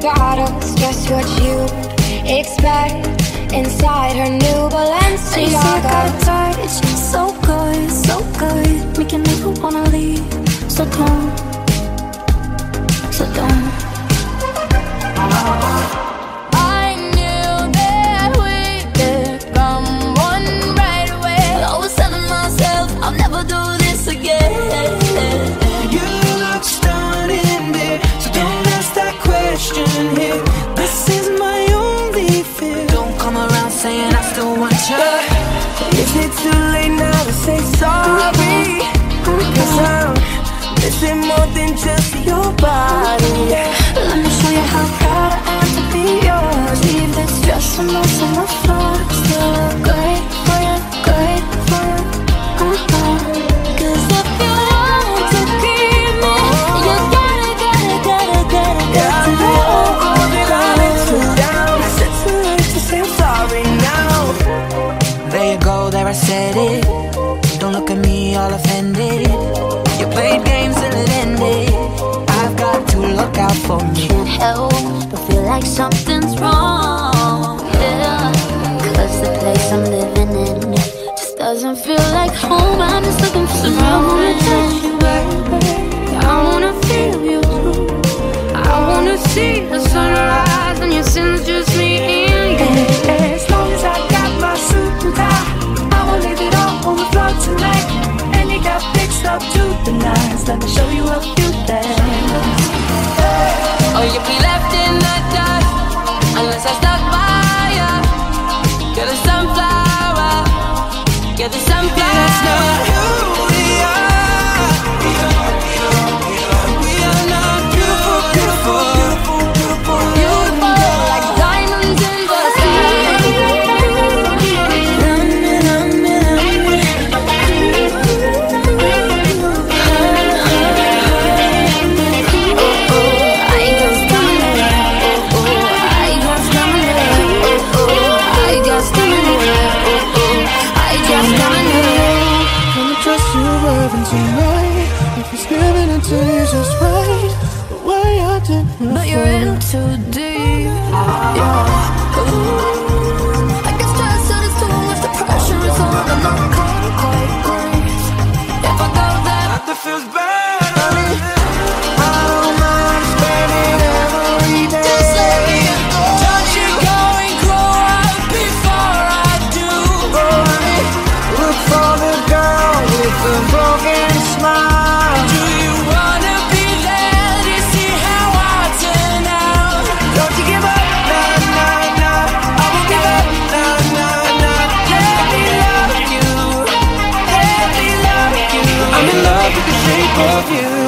bottles, just what you expect inside her new Balenciaga. touch, so good, so good, making me wanna leave. So don't, so don't. Missing more than just your body. Let me show you how proud I am to be yours. Leave this dress a mess on the floor. Still look great for you, great for you. Uh-huh. 'Cause if you want to keep me, you gotta, gotta, gotta, gotta, Yeah, got I to know know. that I let you down. Is too late to say I'm sorry now? There you go, there I said it. Don't look at me all offended. For me. Can't help but feel like something's wrong. Yeah, 'cause the place I'm living in just doesn't feel like home. I'm just looking for some I wanna touch you, baby. I wanna feel you too. I wanna see the sunrise and your sins just me and you. As long as I got my suit and tie, I will leave it all on the floor tonight. And you got fixed up to the nines. Let me show you a few sunflower. You're the sunflower. Loving tonight. If it's giving it to you just right, the way I did But you're in too deep. Yeah. Ooh. Of you.